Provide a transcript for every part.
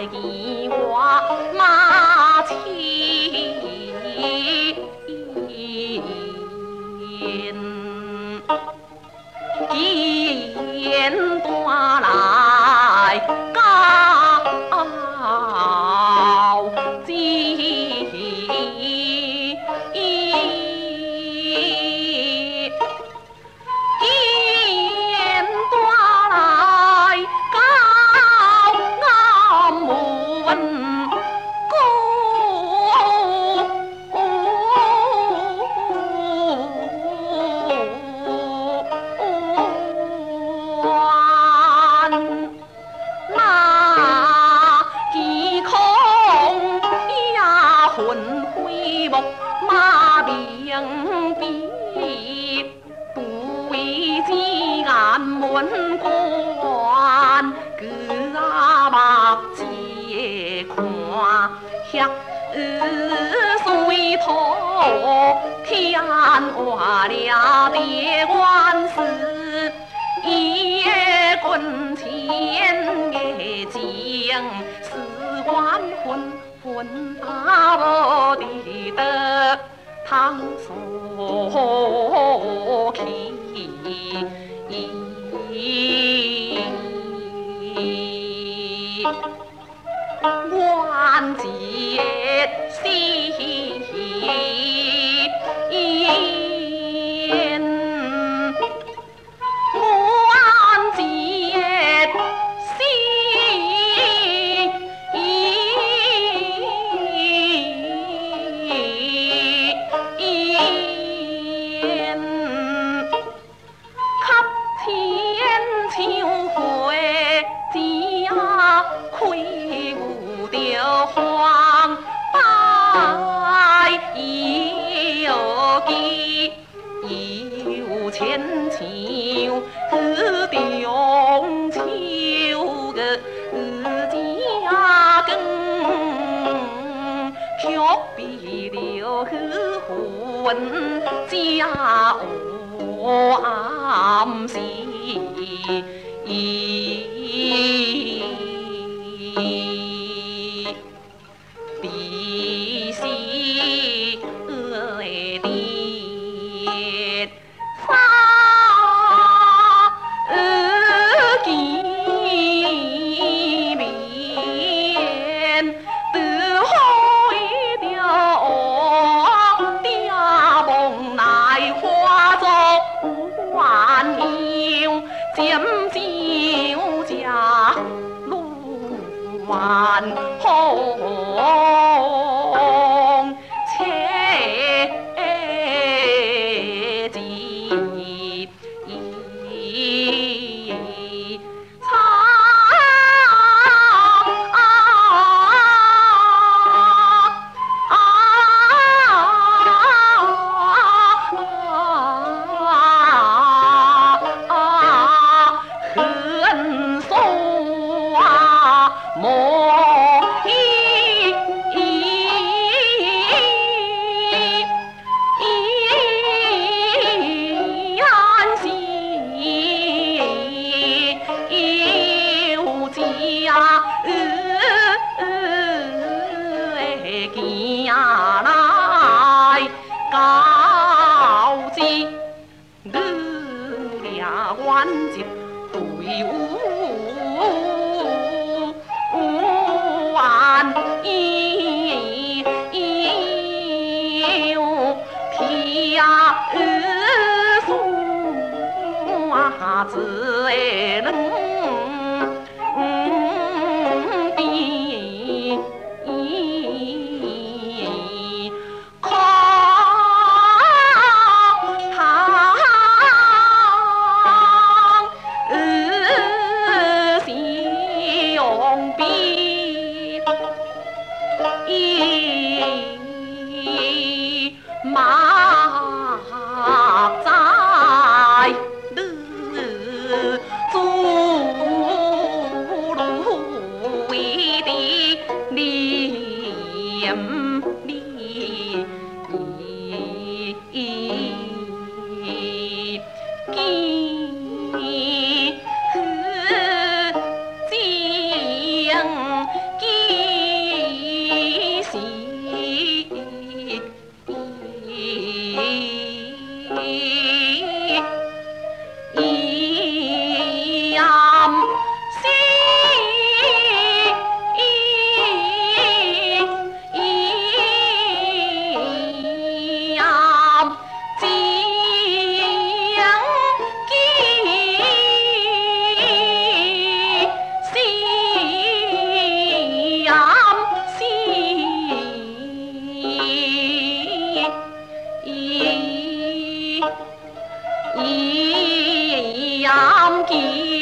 आएगी 争辩不为见眼门关哥啊把姐款下儿虽天安了别管一滚钱也将事万魂魂大罗的德康复期已关节兮本家无暗事你呀二叔啊只能依靠他行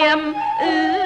ยมเอื้อ